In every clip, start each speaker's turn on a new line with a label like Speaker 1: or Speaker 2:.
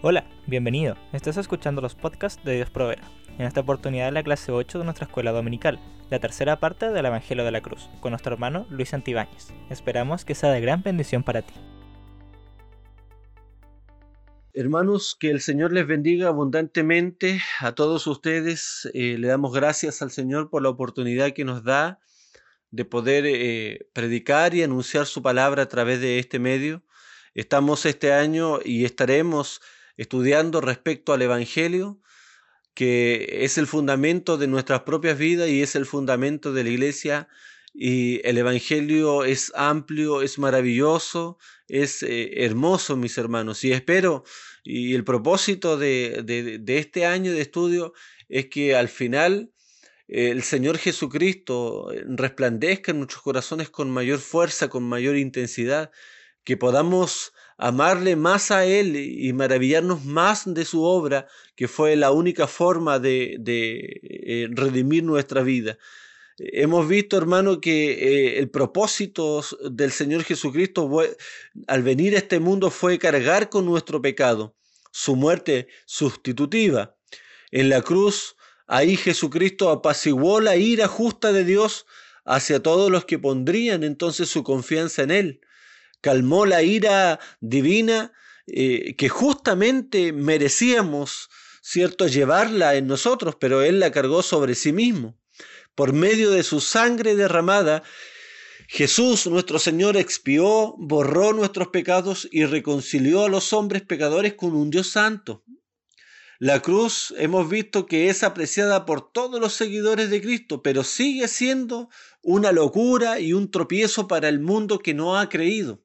Speaker 1: Hola, bienvenido. Estás escuchando los podcasts de Dios Provera. En esta oportunidad la clase 8 de nuestra escuela dominical, la tercera parte del Evangelio de la Cruz, con nuestro hermano Luis Antibáñez. Esperamos que sea de gran bendición para ti.
Speaker 2: Hermanos, que el Señor les bendiga abundantemente a todos ustedes. Eh, le damos gracias al Señor por la oportunidad que nos da de poder eh, predicar y anunciar su palabra a través de este medio. Estamos este año y estaremos estudiando respecto al Evangelio, que es el fundamento de nuestras propias vidas y es el fundamento de la iglesia. Y el Evangelio es amplio, es maravilloso, es eh, hermoso, mis hermanos. Y espero, y el propósito de, de, este año de estudio es que al final eh, el Señor Jesucristo resplandezca en nuestros corazones con mayor fuerza, con mayor intensidad, que podamos amarle más a Él y maravillarnos más de su obra, que fue la única forma de, eh, redimir nuestra vida. Hemos visto, hermano, que eh, el propósito del Señor Jesucristo al venir a este mundo fue cargar con nuestro pecado, su muerte sustitutiva. En la cruz, ahí Jesucristo apaciguó la ira justa de Dios hacia todos los que pondrían entonces su confianza en Él calmó la ira divina eh, que justamente merecíamos, ¿cierto?, llevarla en nosotros, pero Él la cargó sobre sí mismo. Por medio de su sangre derramada, Jesús, nuestro Señor, expió, borró nuestros pecados y reconcilió a los hombres pecadores con un Dios santo. La cruz hemos visto que es apreciada por todos los seguidores de Cristo, pero sigue siendo una locura y un tropiezo para el mundo que no ha creído.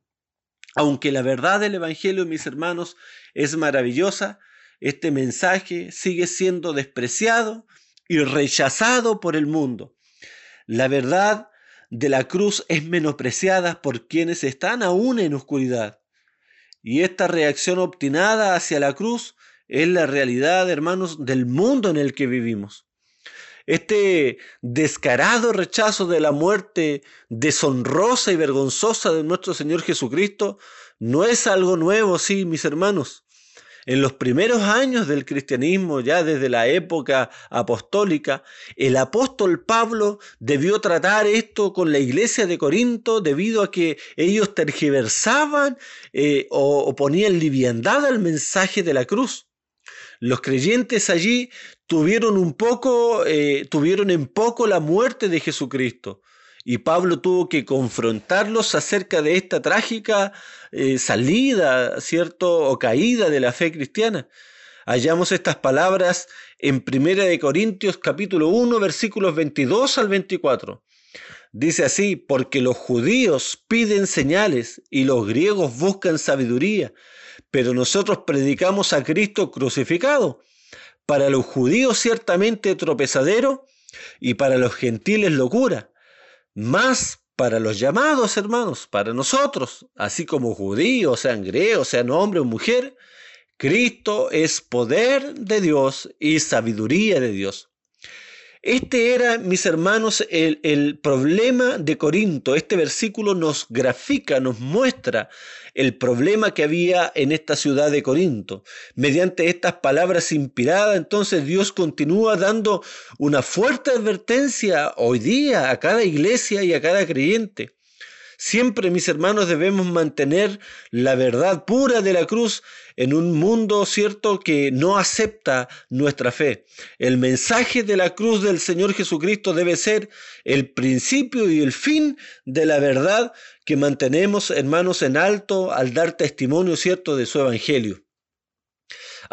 Speaker 2: Aunque la verdad del Evangelio, mis hermanos, es maravillosa, este mensaje sigue siendo despreciado y rechazado por el mundo. La verdad de la cruz es menospreciada por quienes están aún en oscuridad. Y esta reacción obstinada hacia la cruz es la realidad, hermanos, del mundo en el que vivimos. Este descarado rechazo de la muerte deshonrosa y vergonzosa de nuestro Señor Jesucristo no es algo nuevo, sí, mis hermanos. En los primeros años del cristianismo, ya desde la época apostólica, el apóstol Pablo debió tratar esto con la iglesia de Corinto debido a que ellos tergiversaban eh, o ponían liviandad al mensaje de la cruz. Los creyentes allí tuvieron un poco, eh, tuvieron en poco la muerte de Jesucristo. Y Pablo tuvo que confrontarlos acerca de esta trágica eh, salida, ¿cierto? O caída de la fe cristiana. Hallamos estas palabras en Primera de Corintios capítulo 1 versículos 22 al 24. Dice así, porque los judíos piden señales y los griegos buscan sabiduría, pero nosotros predicamos a Cristo crucificado, para los judíos ciertamente tropezadero y para los gentiles locura, más para los llamados hermanos, para nosotros, así como judíos, sean griegos, sean hombre o mujer, Cristo es poder de Dios y sabiduría de Dios. Este era, mis hermanos, el, problema de Corinto. Este versículo nos grafica, nos muestra el problema que había en esta ciudad de Corinto. Mediante estas palabras inspiradas, entonces Dios continúa dando una fuerte advertencia hoy día a cada iglesia y a cada creyente. Siempre, mis hermanos, debemos mantener la verdad pura de la cruz en un mundo cierto que no acepta nuestra fe. El mensaje de la cruz del Señor Jesucristo debe ser el principio y el fin de la verdad que mantenemos, hermanos, en alto al dar testimonio cierto de su evangelio.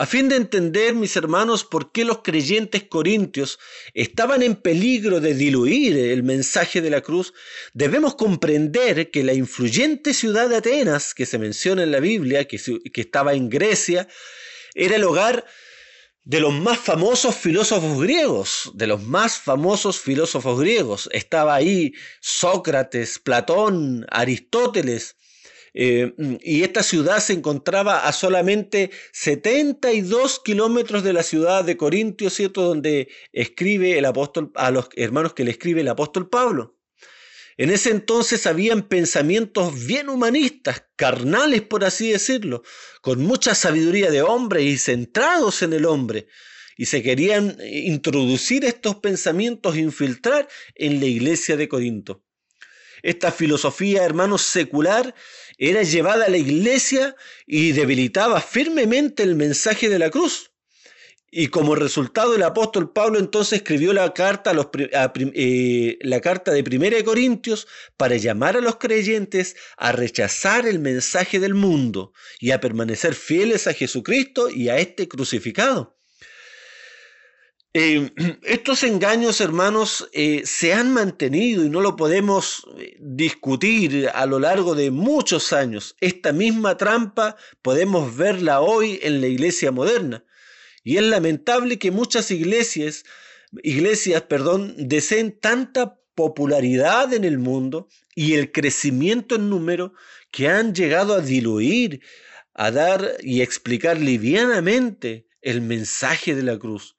Speaker 2: A fin de entender, mis hermanos, por qué los creyentes corintios estaban en peligro de diluir el mensaje de la cruz, debemos comprender que la influyente ciudad de Atenas, que se menciona en la Biblia, que, estaba en Grecia, era el hogar de los más famosos filósofos griegos, de los más famosos filósofos griegos. Estaba ahí Sócrates, Platón, Aristóteles, eh, y esta ciudad se encontraba a solamente 72 kilómetros de la ciudad de Corintio, ¿cierto? Donde escribe el apóstol, a los hermanos que le escribe el apóstol Pablo. En ese entonces habían pensamientos bien humanistas, carnales por así decirlo, con mucha sabiduría de hombre y centrados en el hombre. Y se querían introducir estos pensamientos, infiltrar en la iglesia de Corinto. Esta filosofía, hermanos, secular era llevada a la iglesia y debilitaba firmemente el mensaje de la cruz. Y como resultado el apóstol Pablo entonces escribió la carta, a los, eh, la carta de Primera de Corintios para llamar a los creyentes a rechazar el mensaje del mundo y a permanecer fieles a Jesucristo y a este crucificado. Eh, estos engaños, hermanos, eh, se han mantenido y no lo podemos eh, discutir a lo largo de muchos años. Esta misma trampa podemos verla hoy en la iglesia moderna. Y es lamentable que muchas iglesias, iglesias, perdón, deseen tanta popularidad en el mundo y el crecimiento en número que han llegado a diluir, a dar y explicar livianamente el mensaje de la cruz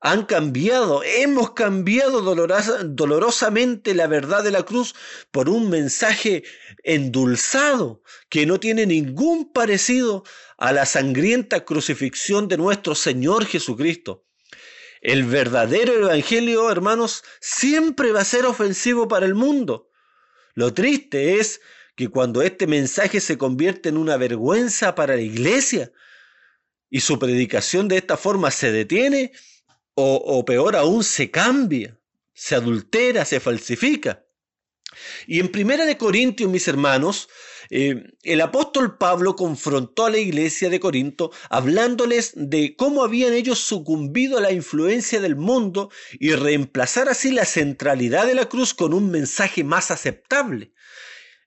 Speaker 2: han cambiado, hemos cambiado dolorosamente la verdad de la cruz por un mensaje endulzado que no tiene ningún parecido a la sangrienta crucifixión de nuestro Señor Jesucristo. El verdadero evangelio, hermanos, siempre va a ser ofensivo para el mundo. Lo triste es que cuando este mensaje se convierte en una vergüenza para la iglesia y su predicación de esta forma se detiene, o, peor aún, se cambia, se adultera, se falsifica. Y en Primera de Corintios, mis hermanos, eh, el apóstol Pablo confrontó a la iglesia de Corinto hablándoles de cómo habían ellos sucumbido a la influencia del mundo y reemplazar así la centralidad de la cruz con un mensaje más aceptable.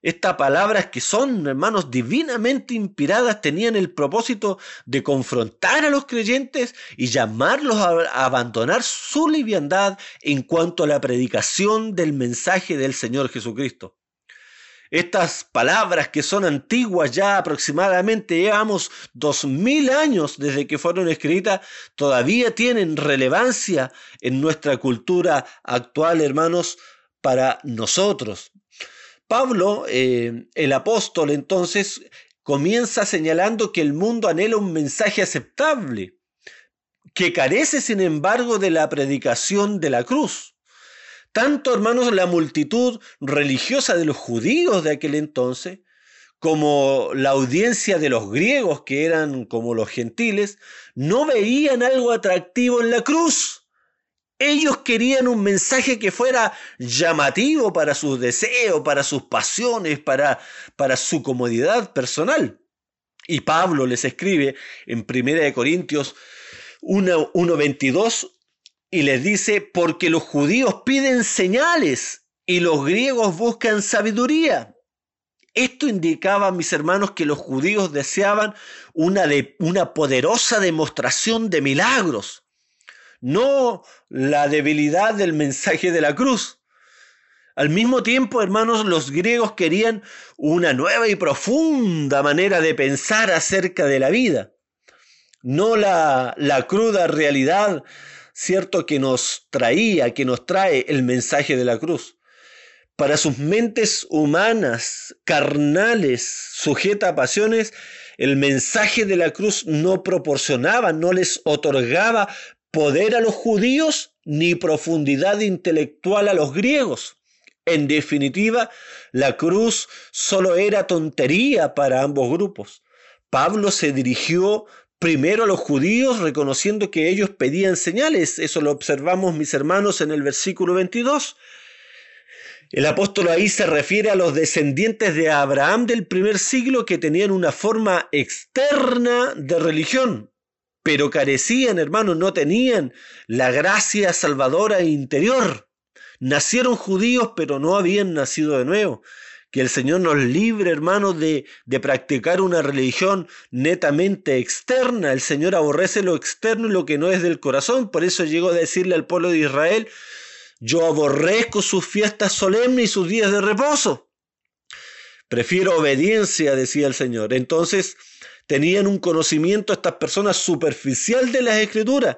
Speaker 2: Estas palabras que son, hermanos, divinamente inspiradas, tenían el propósito de confrontar a los creyentes y llamarlos a abandonar su liviandad en cuanto a la predicación del mensaje del Señor Jesucristo. Estas palabras que son antiguas ya aproximadamente llevamos dos mil años desde que fueron escritas, todavía tienen relevancia en nuestra cultura actual, hermanos, para nosotros. Pablo, eh, el apóstol, entonces comienza señalando que el mundo anhela un mensaje aceptable, que carece, sin embargo, de la predicación de la cruz. Tanto, hermanos, la multitud religiosa de los judíos de aquel entonces, como la audiencia de los griegos, que eran como los gentiles, no veían algo atractivo en la cruz. Ellos querían un mensaje que fuera llamativo para sus deseos, para sus pasiones, para, para su comodidad personal. Y Pablo les escribe en 1 Corintios 1.22 y les dice, porque los judíos piden señales y los griegos buscan sabiduría. Esto indicaba, mis hermanos, que los judíos deseaban una, una poderosa demostración de milagros no la debilidad del mensaje de la cruz. Al mismo tiempo, hermanos, los griegos querían una nueva y profunda manera de pensar acerca de la vida, no la, la cruda realidad, cierto, que nos traía, que nos trae el mensaje de la cruz. Para sus mentes humanas, carnales, sujetas a pasiones, el mensaje de la cruz no proporcionaba, no les otorgaba poder a los judíos ni profundidad intelectual a los griegos. En definitiva, la cruz solo era tontería para ambos grupos. Pablo se dirigió primero a los judíos reconociendo que ellos pedían señales. Eso lo observamos, mis hermanos, en el versículo 22. El apóstol ahí se refiere a los descendientes de Abraham del primer siglo que tenían una forma externa de religión, pero carecían, hermanos, no tenían la gracia salvadora interior. Nacieron judíos, pero no habían nacido de nuevo. Que el Señor nos libre, hermanos, de, de practicar una religión netamente externa. El Señor aborrece lo externo y lo que no es del corazón. Por eso llegó a decirle al pueblo de Israel, yo aborrezco sus fiestas solemnes y sus días de reposo. Prefiero obediencia, decía el Señor. Entonces, tenían un conocimiento estas personas superficial de las escrituras.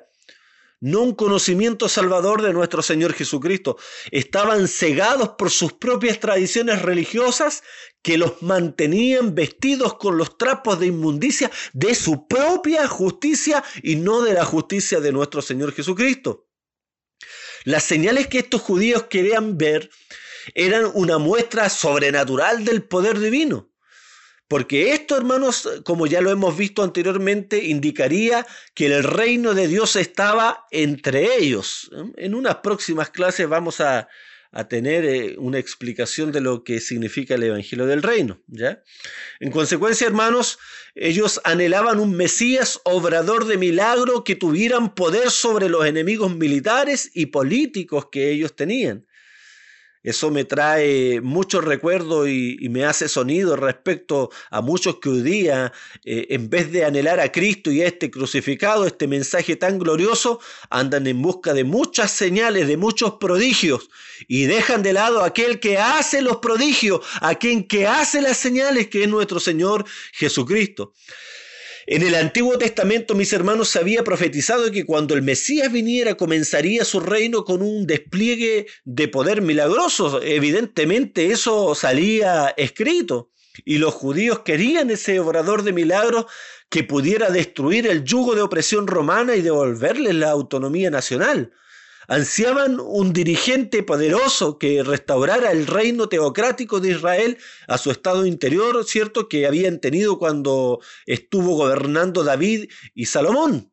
Speaker 2: no un conocimiento salvador de nuestro Señor Jesucristo. Estaban cegados por sus propias tradiciones religiosas que los mantenían vestidos con los trapos de inmundicia de su propia justicia y no de la justicia de nuestro Señor Jesucristo. Las señales que estos judíos querían ver eran una muestra sobrenatural del poder divino. Porque esto, hermanos, como ya lo hemos visto anteriormente, indicaría que el reino de Dios estaba entre ellos. En unas próximas clases vamos a, tener eh, una explicación de lo que significa el Evangelio del Reino. ¿ya? En consecuencia, hermanos, ellos anhelaban un Mesías obrador de milagro que tuvieran poder sobre los enemigos militares y políticos que ellos tenían. Eso me trae muchos recuerdos y, me hace sonido respecto a muchos que hoy día, eh, en vez de anhelar a Cristo y a este crucificado, este mensaje tan glorioso, andan en busca de muchas señales, de muchos prodigios, y dejan de lado a aquel que hace los prodigios, a quien que hace las señales, que es nuestro Señor Jesucristo. En el Antiguo Testamento, mis hermanos, se había profetizado que cuando el Mesías viniera comenzaría su reino con un despliegue de poder milagroso. Evidentemente eso salía escrito. Y los judíos querían ese obrador de milagros que pudiera destruir el yugo de opresión romana y devolverles la autonomía nacional. Ansiaban un dirigente poderoso que restaurara el reino teocrático de Israel a su estado interior, ¿cierto? Que habían tenido cuando estuvo gobernando David y Salomón.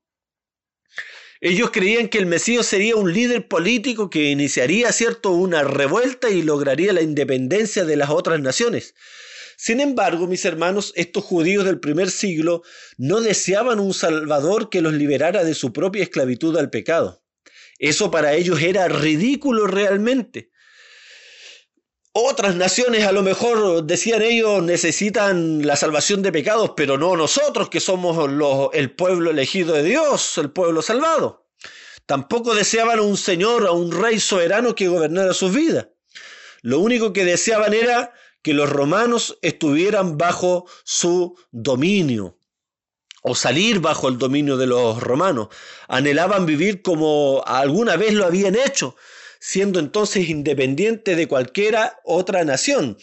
Speaker 2: Ellos creían que el Mesías sería un líder político que iniciaría, ¿cierto?, una revuelta y lograría la independencia de las otras naciones. Sin embargo, mis hermanos, estos judíos del primer siglo no deseaban un Salvador que los liberara de su propia esclavitud al pecado. Eso para ellos era ridículo realmente. Otras naciones a lo mejor, decían ellos, necesitan la salvación de pecados, pero no nosotros que somos el pueblo elegido de Dios, el pueblo salvado. Tampoco deseaban un señor o un rey soberano que gobernara sus vidas. Lo único que deseaban era que los romanos estuvieran bajo su dominio o salir bajo el dominio de los romanos. Anhelaban vivir como alguna vez lo habían hecho, siendo entonces independientes de cualquiera otra nación.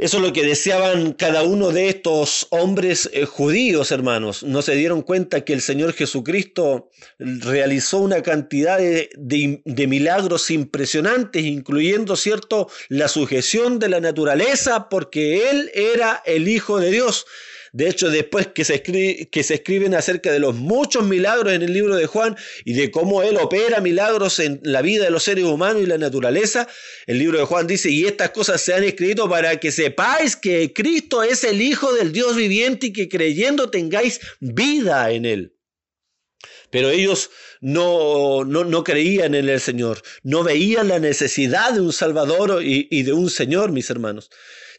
Speaker 2: Eso es lo que deseaban cada uno de estos hombres eh, judíos, hermanos. No se dieron cuenta que el Señor Jesucristo realizó una cantidad de, de, milagros impresionantes, incluyendo, ¿cierto?, la sujeción de la naturaleza, porque Él era el Hijo de Dios. De hecho, después que se, que se escriben acerca de los muchos milagros en el libro de Juan y de cómo Él opera milagros en la vida de los seres humanos y la naturaleza, el libro de Juan dice, y estas cosas se han escrito para que sepáis que Cristo es el Hijo del Dios viviente y que creyendo tengáis vida en Él. Pero ellos no, no, creían en el Señor, no veían la necesidad de un Salvador y, y de un Señor, mis hermanos.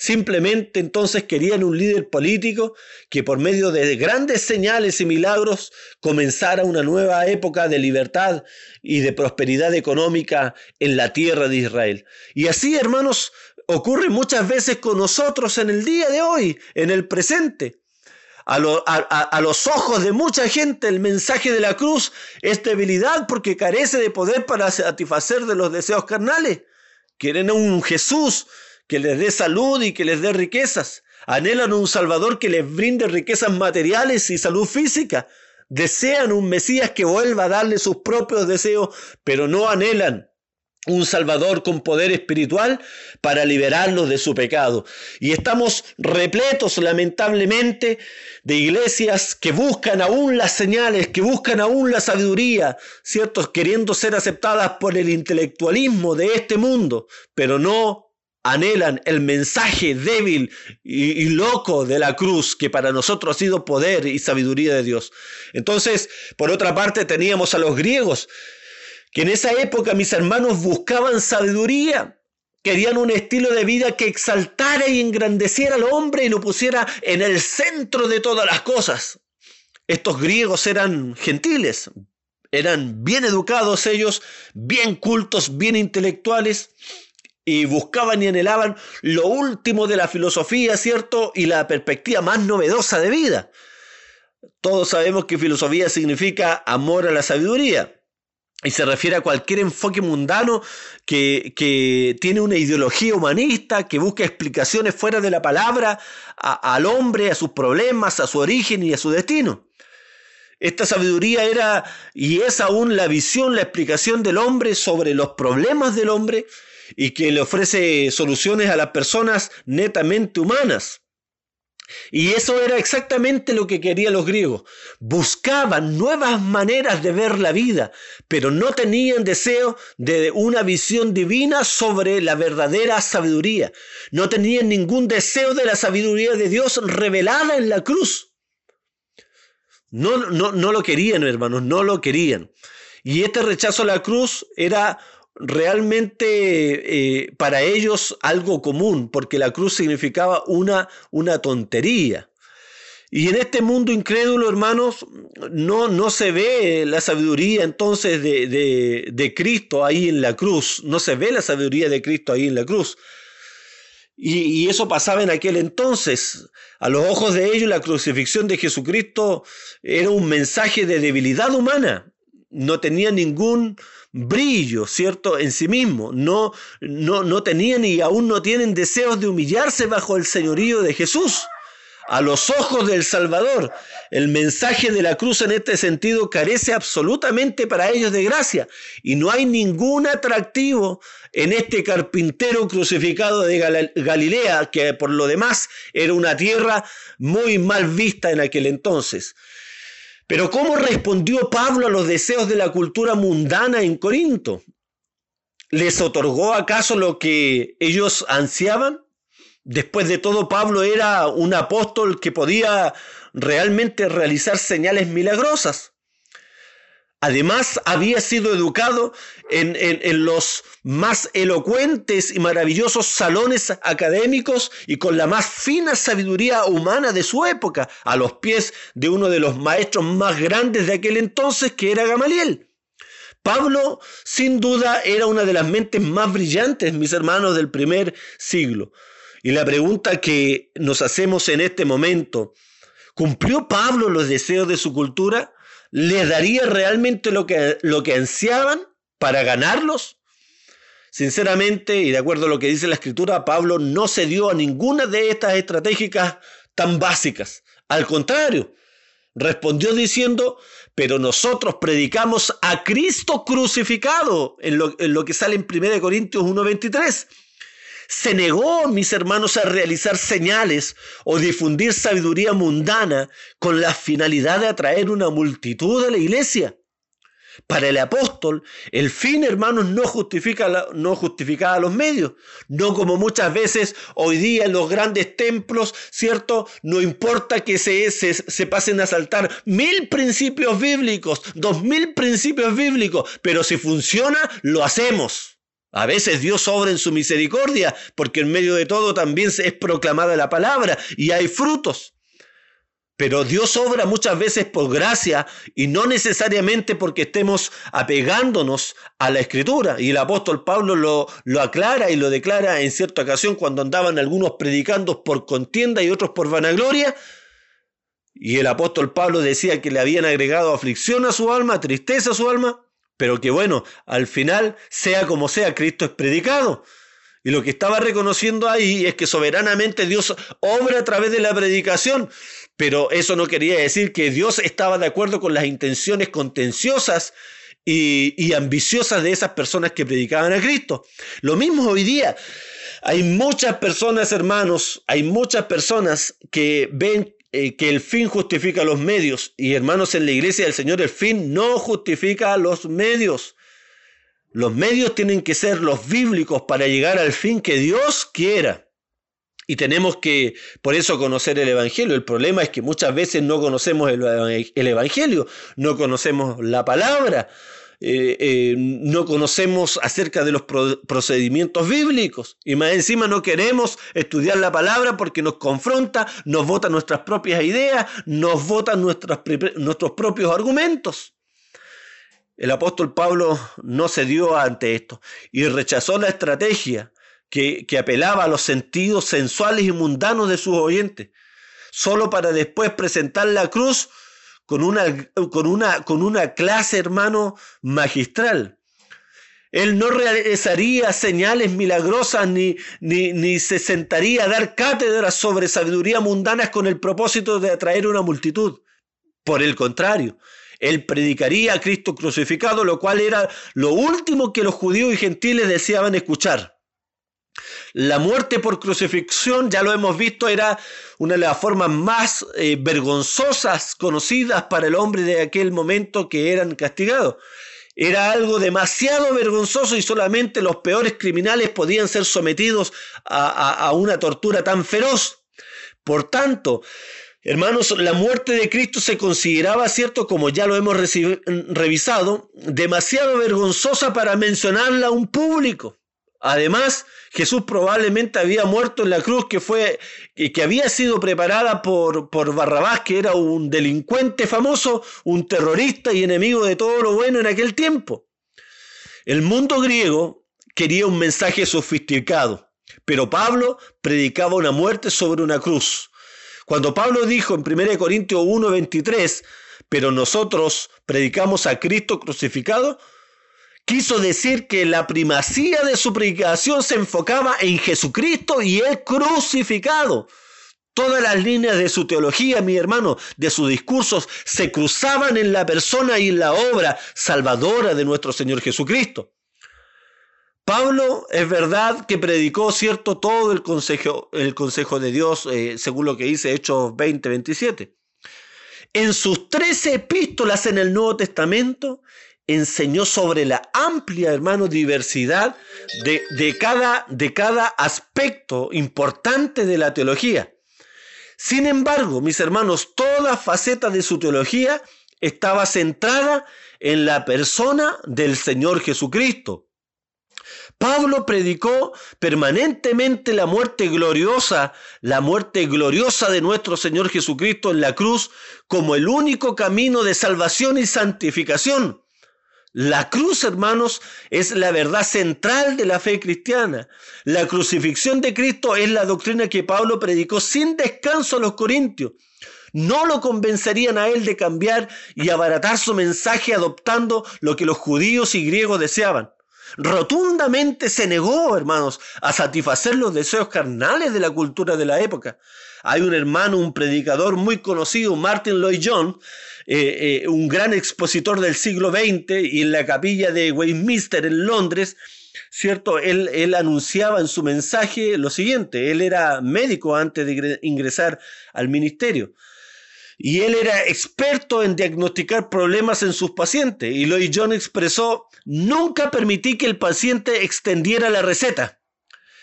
Speaker 2: Simplemente entonces querían un líder político que por medio de grandes señales y milagros comenzara una nueva época de libertad y de prosperidad económica en la tierra de Israel. Y así, hermanos, ocurre muchas veces con nosotros en el día de hoy, en el presente. A, a, los ojos de mucha gente el mensaje de la cruz es debilidad porque carece de poder para satisfacer de los deseos carnales. Quieren un Jesús que les dé salud y que les dé riquezas. Anhelan un Salvador que les brinde riquezas materiales y salud física. Desean un Mesías que vuelva a darle sus propios deseos, pero no anhelan un Salvador con poder espiritual para liberarlos de su pecado. Y estamos repletos, lamentablemente, de iglesias que buscan aún las señales, que buscan aún la sabiduría, ¿cierto? Queriendo ser aceptadas por el intelectualismo de este mundo, pero no anhelan el mensaje débil y, loco de la cruz, que para nosotros ha sido poder y sabiduría de Dios. Entonces, por otra parte, teníamos a los griegos, que en esa época, mis hermanos, buscaban sabiduría. Querían un estilo de vida que exaltara y engrandeciera al hombre y lo pusiera en el centro de todas las cosas. Estos griegos eran gentiles, eran bien educados ellos, bien cultos, bien intelectuales, y buscaban y anhelaban lo último de la filosofía, ¿cierto? Y la perspectiva más novedosa de vida. todos sabemos que filosofía significa amor a la sabiduría. Y se refiere a cualquier enfoque mundano que, que tiene una ideología humanista, que busca explicaciones fuera de la palabra al hombre, a sus problemas, a su origen y a su destino. Esta sabiduría era y es aún la visión, la explicación del hombre sobre los problemas del hombre y que le ofrece soluciones a las personas netamente humanas. Y eso era exactamente lo que querían los griegos. Buscaban nuevas maneras de ver la vida, pero no tenían deseo de una visión divina sobre la verdadera sabiduría. No tenían ningún deseo de la sabiduría de Dios revelada en la cruz. No, no, no lo querían, hermanos, no lo querían. Y este rechazo a la cruz era realmente eh, para ellos algo común, porque la cruz significaba una, una tontería. Y en este mundo incrédulo, hermanos, no, no se ve la sabiduría entonces de, de, Cristo ahí en la cruz, no se ve la sabiduría de Cristo ahí en la cruz. Y, y, eso pasaba en aquel entonces. A los ojos de ellos la crucifixión de Jesucristo era un mensaje de debilidad humana. No tenía ningún, brillo, ¿cierto?, en sí mismo. No, no, no tenían y aún no tienen deseos de humillarse bajo el señorío de Jesús. A los ojos del Salvador, el mensaje de la cruz en este sentido carece absolutamente para ellos de gracia y no hay ningún atractivo en este carpintero crucificado de Galilea, que por lo demás era una tierra muy mal vista en aquel entonces. Pero ¿cómo respondió Pablo a los deseos de la cultura mundana en Corinto? ¿Les otorgó acaso lo que ellos ansiaban? Después de todo, Pablo era un apóstol que podía realmente realizar señales milagrosas. Además, había sido educado en, los más elocuentes y maravillosos salones académicos y con la más fina sabiduría humana de su época, a los pies de uno de los maestros más grandes de aquel entonces, que era Gamaliel. Pablo, sin duda, era una de las mentes más brillantes, mis hermanos, del primer siglo. Y la pregunta que nos hacemos en este momento, ¿cumplió Pablo los deseos de su cultura? ¿Les daría realmente lo que, lo que ansiaban para ganarlos? Sinceramente, y de acuerdo a lo que dice la escritura, Pablo no se dio a ninguna de estas estratégicas tan básicas. Al contrario, respondió diciendo, pero nosotros predicamos a Cristo crucificado, en lo, en lo que sale en 1 Corintios 1.23 se negó, mis hermanos, a realizar señales o difundir sabiduría mundana con la finalidad de atraer una multitud a la iglesia. Para el apóstol, el fin, hermanos, no justifica, no justificaba los medios. No como muchas veces hoy día en los grandes templos, ¿cierto? No importa que se, se, se pasen a saltar mil principios bíblicos, dos mil principios bíblicos, pero si funciona, lo hacemos. A veces Dios obra en su misericordia, porque en medio de todo también es proclamada la palabra y hay frutos. Pero Dios obra muchas veces por gracia y no necesariamente porque estemos apegándonos a la escritura. Y el apóstol Pablo lo, lo aclara y lo declara en cierta ocasión cuando andaban algunos predicando por contienda y otros por vanagloria. Y el apóstol Pablo decía que le habían agregado aflicción a su alma, tristeza a su alma pero que bueno, al final, sea como sea, Cristo es predicado. Y lo que estaba reconociendo ahí es que soberanamente Dios obra a través de la predicación, pero eso no quería decir que Dios estaba de acuerdo con las intenciones contenciosas y, y ambiciosas de esas personas que predicaban a Cristo. Lo mismo hoy día. Hay muchas personas, hermanos, hay muchas personas que ven eh, que el fin justifica los medios. Y hermanos, en la iglesia del Señor el fin no justifica los medios. Los medios tienen que ser los bíblicos para llegar al fin que Dios quiera. Y tenemos que, por eso, conocer el Evangelio. El problema es que muchas veces no conocemos el Evangelio, no conocemos la palabra. Eh, eh, no conocemos acerca de los procedimientos bíblicos y más encima no queremos estudiar la palabra porque nos confronta, nos vota nuestras propias ideas, nos votan nuestros propios argumentos. El apóstol Pablo no se dio ante esto y rechazó la estrategia que, que apelaba a los sentidos sensuales y mundanos de sus oyentes, solo para después presentar la cruz con una, con una, con una clase, hermano, magistral. Él no realizaría señales milagrosas ni, ni, ni, se sentaría a dar cátedras sobre sabiduría mundanas con el propósito de atraer una multitud. Por el contrario, él predicaría a Cristo crucificado, lo cual era lo último que los judíos y gentiles deseaban escuchar. La muerte por crucifixión, ya lo hemos visto, era una de las formas más eh, vergonzosas conocidas para el hombre de aquel momento que eran castigados. Era algo demasiado vergonzoso y solamente los peores criminales podían ser sometidos a, una tortura tan feroz. Por tanto, Hermanos, la muerte de Cristo se consideraba, cierto, como ya lo hemos revisado, demasiado vergonzosa para mencionarla a un público. Además, Jesús probablemente había muerto en la cruz que fue que había sido preparada por, por Barrabás, que era un delincuente famoso, un terrorista y enemigo de todo lo bueno en aquel tiempo. El mundo griego quería un mensaje sofisticado, pero Pablo predicaba una muerte sobre una cruz. Cuando Pablo dijo en 1 Corintios 1:23, pero nosotros predicamos a Cristo crucificado, quiso decir que la primacía de su predicación se enfocaba en Jesucristo y el crucificado. Todas las líneas de su teología, mi hermano, de sus discursos, se cruzaban en la persona y en la obra salvadora de nuestro Señor Jesucristo. Pablo es verdad que predicó, cierto, todo el consejo, el consejo de Dios, eh, según lo que dice Hechos 20, 27. En sus trece epístolas en el Nuevo Testamento, enseñó sobre la amplia, hermano, diversidad de, de, cada, de cada aspecto importante de la teología. Sin embargo, mis hermanos, toda faceta de su teología estaba centrada en la persona del Señor Jesucristo. Pablo predicó permanentemente la muerte gloriosa, la muerte gloriosa de nuestro Señor Jesucristo en la cruz como el único camino de salvación y santificación. La cruz, hermanos, es la verdad central de la fe cristiana. La crucifixión de Cristo es la doctrina que Pablo predicó sin descanso a los corintios. No lo convencerían a él de cambiar y abaratar su mensaje adoptando lo que los judíos y griegos deseaban. Rotundamente se negó, hermanos, a satisfacer los deseos carnales de la cultura de la época. Hay un hermano, un predicador muy conocido, Martin Lloyd Jones, eh, eh, un gran expositor del siglo XX y en la capilla de Westminster en Londres, ¿cierto? Él, él anunciaba en su mensaje lo siguiente, él era médico antes de ingresar al ministerio. Y él era experto en diagnosticar problemas en sus pacientes. Y Lloyd Jones expresó, nunca permití que el paciente extendiera la receta.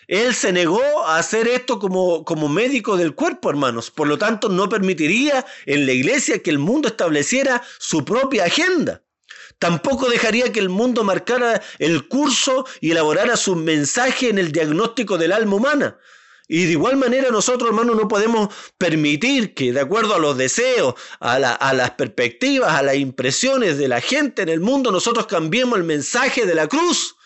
Speaker 2: Él se negó a hacer esto como, como médico del cuerpo, hermanos. Por lo tanto, no permitiría en la iglesia que el mundo estableciera su propia agenda. Tampoco dejaría que el mundo marcara el curso y elaborara su mensaje en el diagnóstico del alma humana. Y de igual manera nosotros, hermanos, no podemos permitir que, de acuerdo a los deseos, a, a, las perspectivas, a las impresiones de la gente en el mundo, nosotros cambiemos el mensaje de la cruz.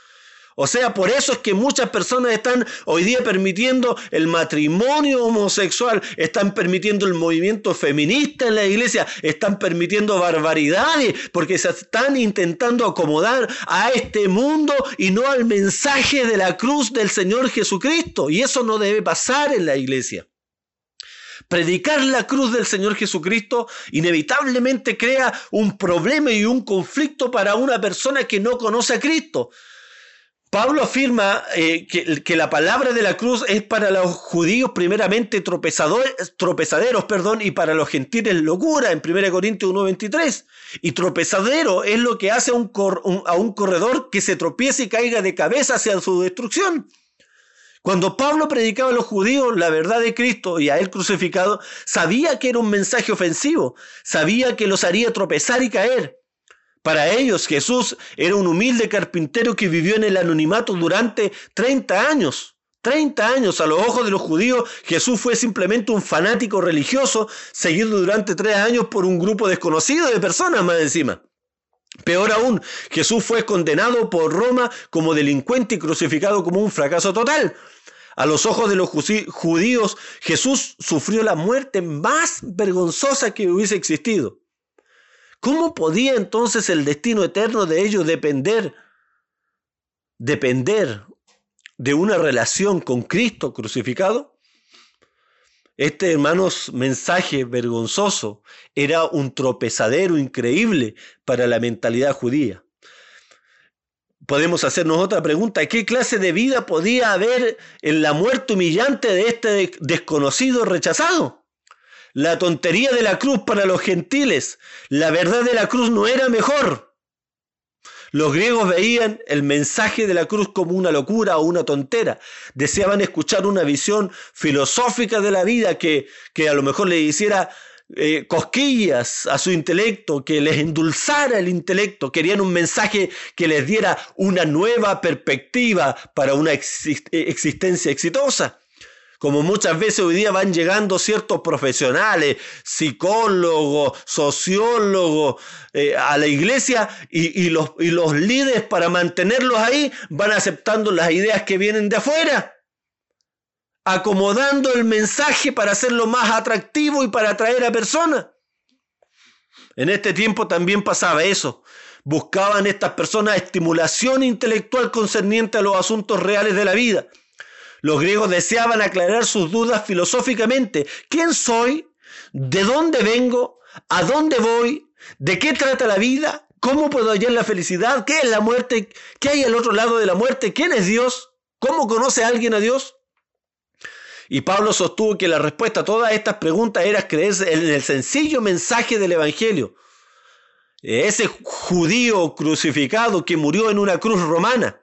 Speaker 2: O sea, por eso es que muchas personas están hoy día permitiendo el matrimonio homosexual, están permitiendo el movimiento feminista en la iglesia, están permitiendo barbaridades, porque se están intentando acomodar a este mundo y no al mensaje de la cruz del Señor Jesucristo. Y eso no debe pasar en la iglesia. Predicar la cruz del Señor Jesucristo inevitablemente crea un problema y un conflicto para una persona que no conoce a Cristo. Pablo afirma eh, que, la palabra de la cruz es para los judíos primeramente tropezaderos perdón, y para los gentiles locura en 1 Corintios 1.23. Y tropezadero es lo que hace a un, a un corredor que se tropiece y caiga de cabeza hacia su destrucción. Cuando Pablo predicaba a los judíos la verdad de Cristo y a él crucificado, sabía que era un mensaje ofensivo, sabía que los haría tropezar y caer. Para ellos Jesús era un humilde carpintero que vivió en el anonimato durante 30 años. 30 años a los ojos de los judíos, Jesús fue simplemente un fanático religioso, seguido durante tres años por un grupo desconocido de personas más encima. Peor aún, Jesús fue condenado por Roma como delincuente y crucificado como un fracaso total. A los ojos de los judíos, Jesús sufrió la muerte más vergonzosa que hubiese existido. ¿Cómo podía entonces el destino eterno de ellos depender? Depender de una relación con Cristo crucificado? Este, hermanos, mensaje vergonzoso era un tropezadero increíble para la mentalidad judía. Podemos hacernos otra pregunta. ¿Qué clase de vida podía haber en la muerte humillante de este desconocido rechazado? La tontería de la cruz para los gentiles. La verdad de la cruz no era mejor. Los griegos veían el mensaje de la cruz como una locura o una tontera. Deseaban escuchar una visión filosófica de la vida que, que a lo mejor le hiciera eh, cosquillas a su intelecto, que les endulzara el intelecto. Querían un mensaje que les diera una nueva perspectiva para una existencia exitosa como muchas veces hoy día van llegando ciertos profesionales, psicólogos, sociólogos eh, a la iglesia y, los, y los líderes para mantenerlos ahí van aceptando las ideas que vienen de afuera acomodando el mensaje para hacerlo más atractivo y para atraer a personas. En este tiempo también pasaba eso. Buscaban estas personas estimulación intelectual concerniente a los asuntos reales de la vida. Los griegos deseaban aclarar sus dudas filosóficamente. ¿Quién soy? ¿De dónde vengo? ¿A dónde voy? ¿De qué trata la vida? ¿Cómo puedo hallar la felicidad? ¿Qué es la muerte? ¿Qué hay al otro lado de la muerte? ¿Quién es Dios? ¿Cómo conoce a alguien a Dios? Y Pablo sostuvo que la respuesta a todas estas preguntas era creerse en el sencillo mensaje del Evangelio. Ese judío crucificado que murió en una cruz romana.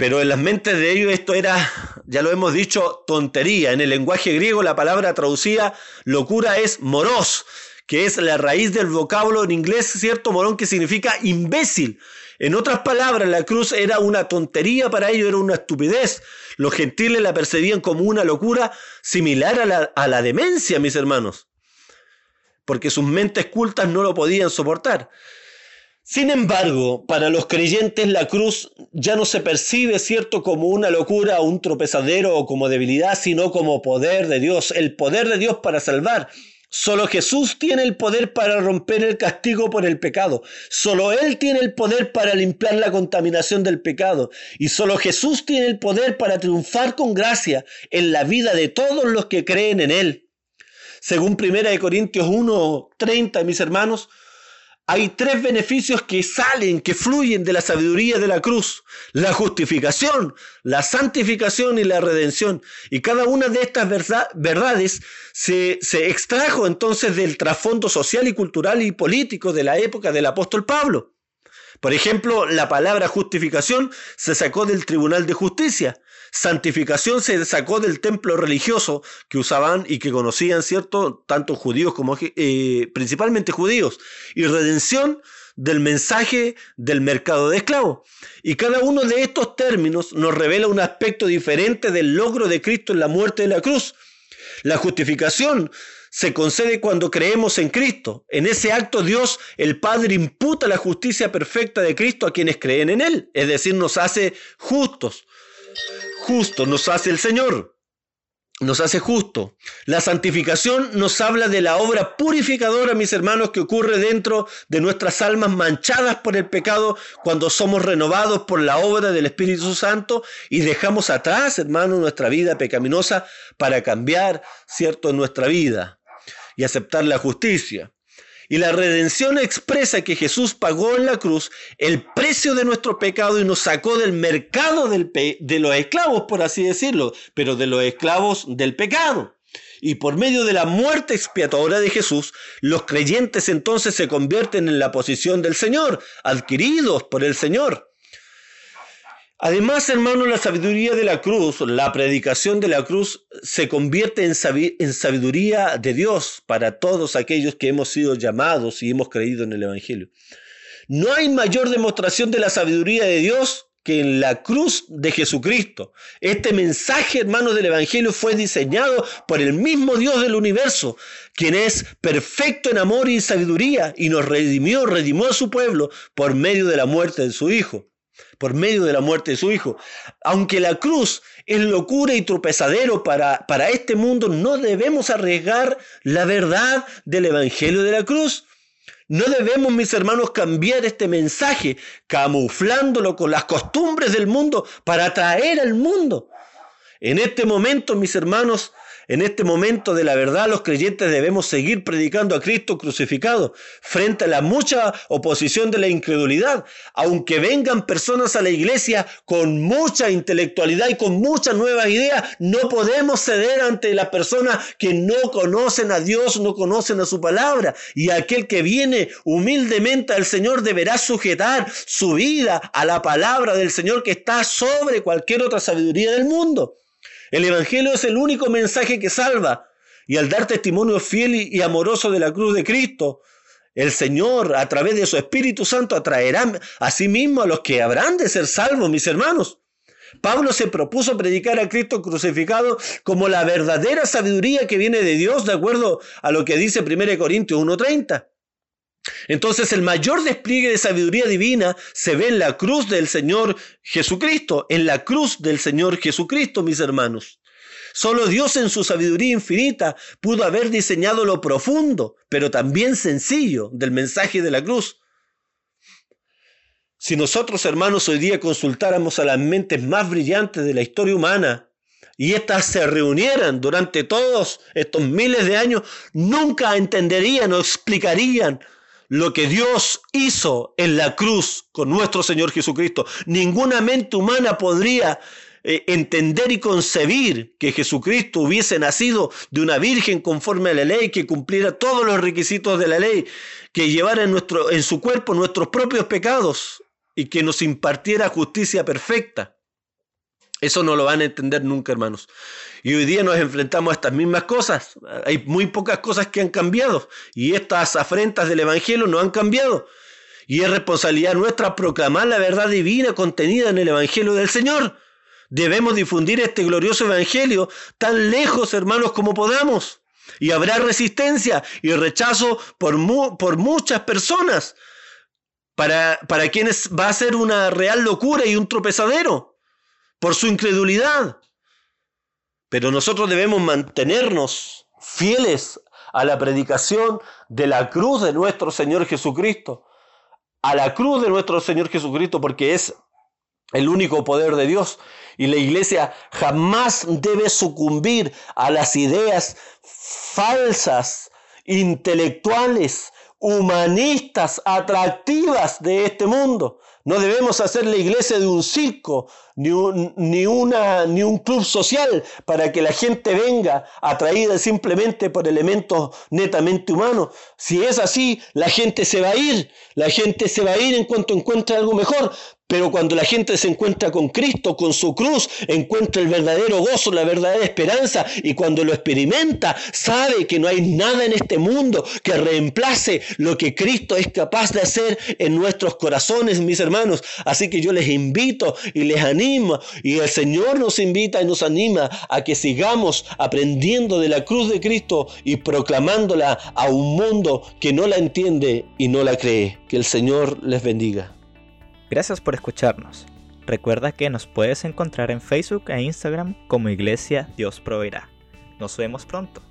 Speaker 2: Pero en las mentes de ellos esto era, ya lo hemos dicho, tontería. En el lenguaje griego la palabra traducida locura es moros, que es la raíz del vocablo en inglés, ¿cierto? Morón que significa imbécil. En otras palabras, la cruz era una tontería para ellos, era una estupidez. Los gentiles la percibían como una locura similar a la, a la demencia, mis hermanos, porque sus mentes cultas no lo podían soportar. Sin embargo, para los creyentes la cruz ya no se percibe, cierto, como una locura un tropezadero o como debilidad, sino como poder de Dios, el poder de Dios para salvar. Solo Jesús tiene el poder para romper el castigo por el pecado. Solo Él tiene el poder para limpiar la contaminación del pecado. Y solo Jesús tiene el poder para triunfar con gracia en la vida de todos los que creen en Él. Según 1 Corintios 1:30, mis hermanos, hay tres beneficios que salen, que fluyen de la sabiduría de la cruz. La justificación, la santificación y la redención. Y cada una de estas verdades se, se extrajo entonces del trasfondo social y cultural y político de la época del apóstol Pablo. Por ejemplo, la palabra justificación se sacó del Tribunal de Justicia. Santificación se sacó del templo religioso que usaban y que conocían, ¿cierto? Tanto judíos como eh, principalmente judíos. Y redención del mensaje del mercado de esclavos. Y cada uno de estos términos nos revela un aspecto diferente del logro de Cristo en la muerte de la cruz. La justificación se concede cuando creemos en Cristo. En ese acto Dios, el Padre, imputa la justicia perfecta de Cristo a quienes creen en Él. Es decir, nos hace justos justo, nos hace el Señor, nos hace justo. La santificación nos habla de la obra purificadora, mis hermanos, que ocurre dentro de nuestras almas manchadas por el pecado cuando somos renovados por la obra del Espíritu Santo y dejamos atrás, hermanos, nuestra vida pecaminosa para cambiar, ¿cierto?, nuestra vida y aceptar la justicia. Y la redención expresa que Jesús pagó en la cruz el precio de nuestro pecado y nos sacó del mercado de los esclavos, por así decirlo, pero de los esclavos del pecado. Y por medio de la muerte expiatoria de Jesús, los creyentes entonces se convierten en la posición del Señor, adquiridos por el Señor. Además, hermano, la sabiduría de la cruz, la predicación de la cruz, se convierte en, sabiduría de Dios para todos aquellos que hemos sido llamados y hemos creído en el Evangelio. No hay mayor demostración de la sabiduría de Dios que en la cruz de Jesucristo. Este mensaje, hermano, del Evangelio fue diseñado por el mismo Dios del universo, quien es perfecto en amor y sabiduría y nos redimió, redimió a su pueblo por medio de la muerte de su Hijo por medio de la muerte de su Hijo. Aunque la cruz es locura y tropezadero para, para este mundo, no debemos arriesgar la verdad del Evangelio de la cruz. No debemos, mis hermanos, cambiar este mensaje, camuflándolo con las costumbres del mundo para atraer al mundo. En este momento, mis hermanos, en este momento de la verdad, los creyentes debemos seguir predicando a Cristo crucificado frente a la mucha oposición de la incredulidad. Aunque vengan personas a la iglesia con mucha intelectualidad y con muchas nuevas ideas, no podemos ceder ante las personas que no conocen a Dios, no conocen a su palabra. Y aquel que viene humildemente al Señor deberá sujetar su vida a la palabra del Señor que está sobre cualquier otra sabiduría del mundo. El Evangelio es el único mensaje que salva. Y al dar testimonio fiel y amoroso de la cruz de Cristo, el Señor, a través de su Espíritu Santo, atraerá a sí mismo a los que habrán de ser salvos, mis hermanos. Pablo se propuso predicar a Cristo crucificado como la verdadera sabiduría que viene de Dios, de acuerdo a lo que dice 1 Corintios 1.30. Entonces el mayor despliegue de sabiduría divina se ve en la cruz del Señor Jesucristo, en la cruz del Señor Jesucristo, mis hermanos. Solo Dios en su sabiduría infinita pudo haber diseñado lo profundo, pero también sencillo del mensaje de la cruz. Si nosotros, hermanos, hoy día consultáramos a las mentes más brillantes de la historia humana, y éstas se reunieran durante todos estos miles de años, nunca entenderían o explicarían lo que Dios hizo en la cruz con nuestro Señor Jesucristo. Ninguna mente humana podría eh, entender y concebir que Jesucristo hubiese nacido de una virgen conforme a la ley, que cumpliera todos los requisitos de la ley, que llevara en, su cuerpo nuestros propios pecados y que nos impartiera justicia perfecta. Eso no lo van a entender nunca, hermanos. Y hoy día nos enfrentamos a estas mismas cosas. Hay muy pocas cosas que han cambiado. Y estas afrentas del Evangelio no han cambiado. Y es responsabilidad nuestra proclamar la verdad divina contenida en el Evangelio del Señor. Debemos difundir este glorioso Evangelio tan lejos, hermanos, como podamos. Y habrá resistencia y rechazo por, por muchas personas, para, para quienes va a ser una real locura y un tropezadero, por su incredulidad. Pero nosotros debemos mantenernos fieles a la predicación de la cruz de nuestro Señor Jesucristo. A la cruz de nuestro Señor Jesucristo porque es el único poder de Dios. Y la iglesia jamás debe sucumbir a las ideas falsas, intelectuales, humanistas, atractivas de este mundo. No debemos hacer la iglesia de un circo, ni un, ni, una, ni un club social para que la gente venga atraída simplemente por elementos netamente humanos. Si es así, la gente se va a ir, la gente se va a ir en cuanto encuentre algo mejor, pero cuando la gente se encuentra con Cristo, con su cruz, encuentra el verdadero gozo, la verdadera esperanza y cuando lo experimenta, sabe que no hay nada en este mundo que reemplace lo que Cristo es capaz de hacer en nuestros corazones, mis hermanos. Así que yo les invito y les animo y el Señor nos invita y nos anima a que sigamos aprendiendo de la cruz de Cristo y proclamándola a un mundo que no la entiende y no la cree. Que el Señor les bendiga.
Speaker 1: Gracias por escucharnos. Recuerda que nos puedes encontrar en Facebook e Instagram como Iglesia Dios Proveerá. Nos vemos pronto.